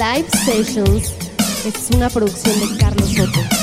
Live Sessions. Es una producción de Carlos Soto.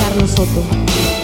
Carlos Soto.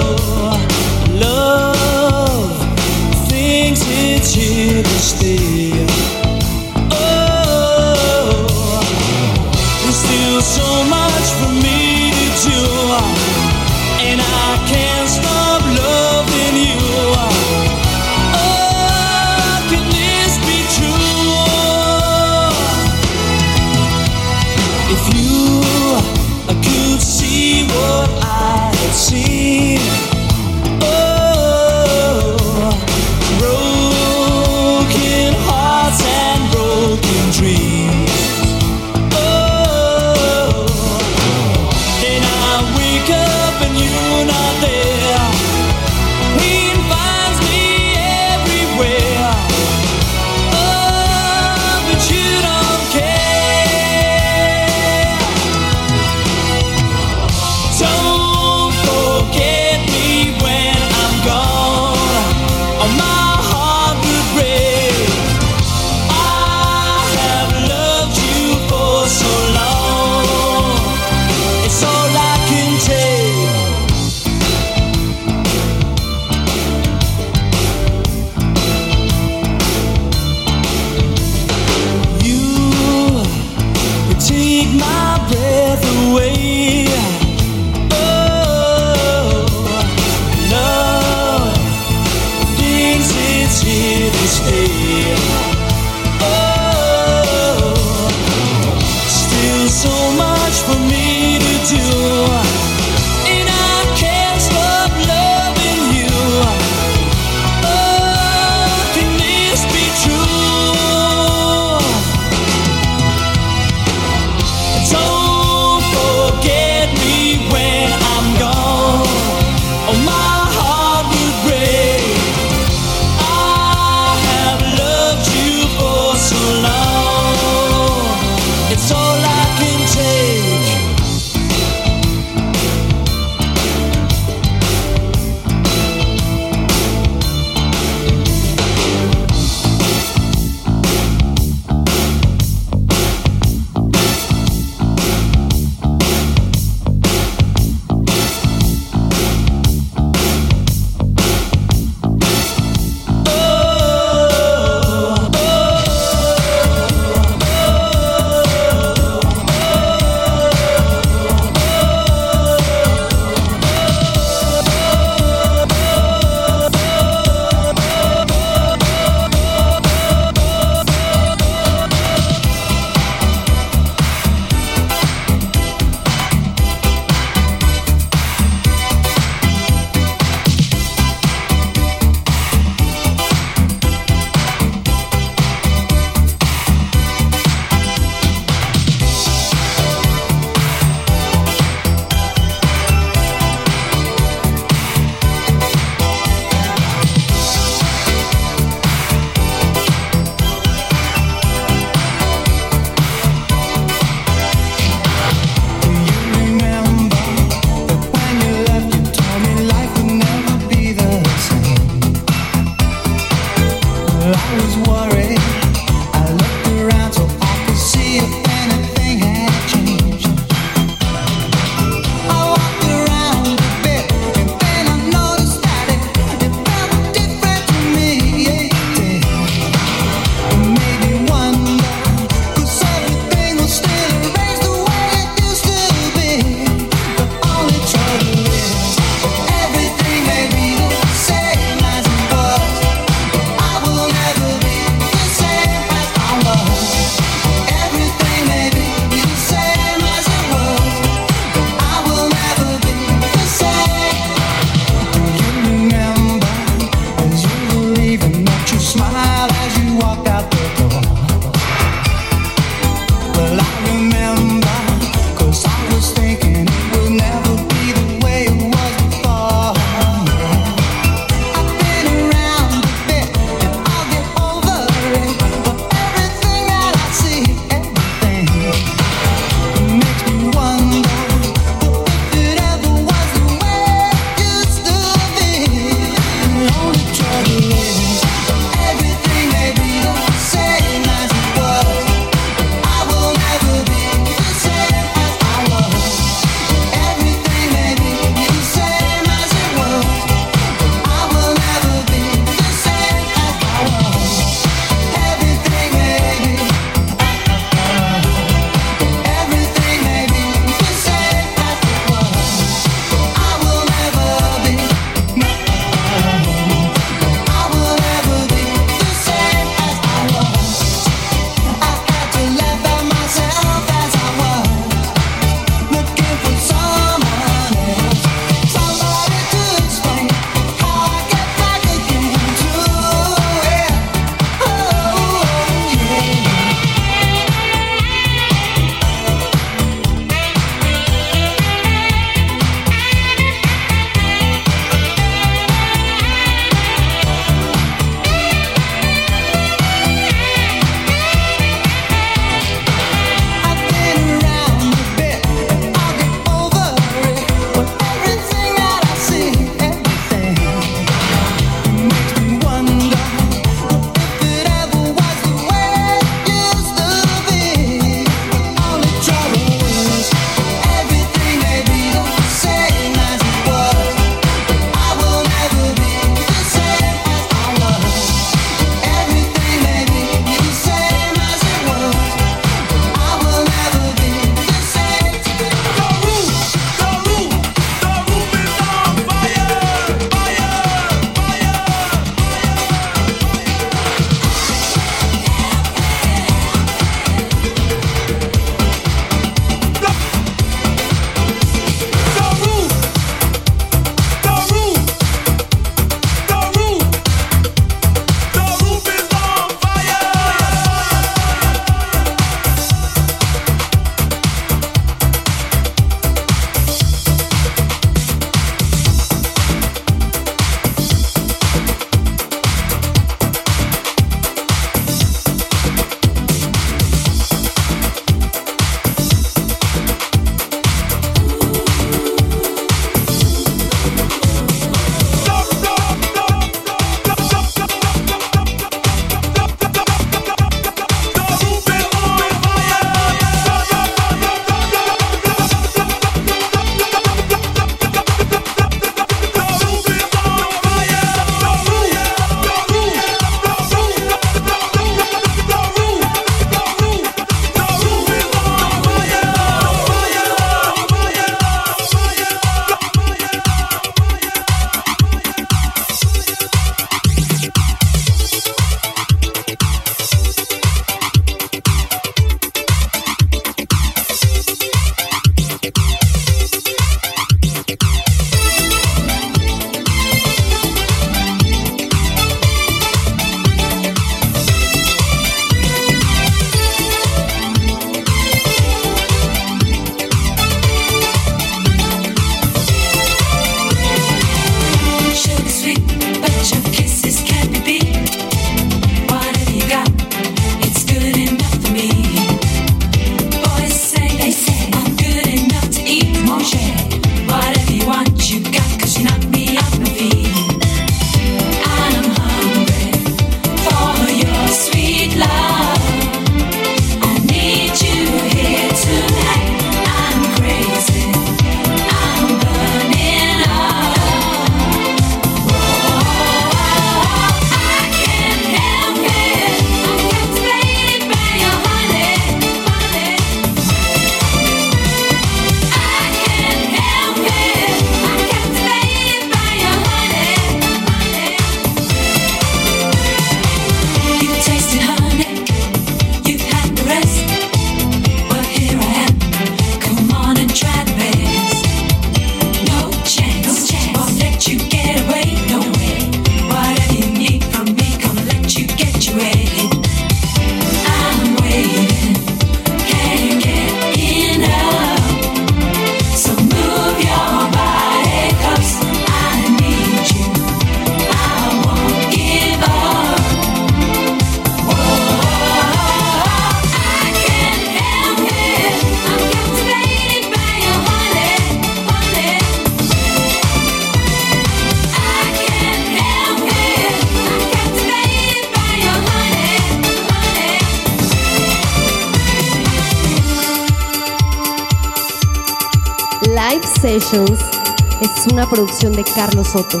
Producción de Carlos Soto.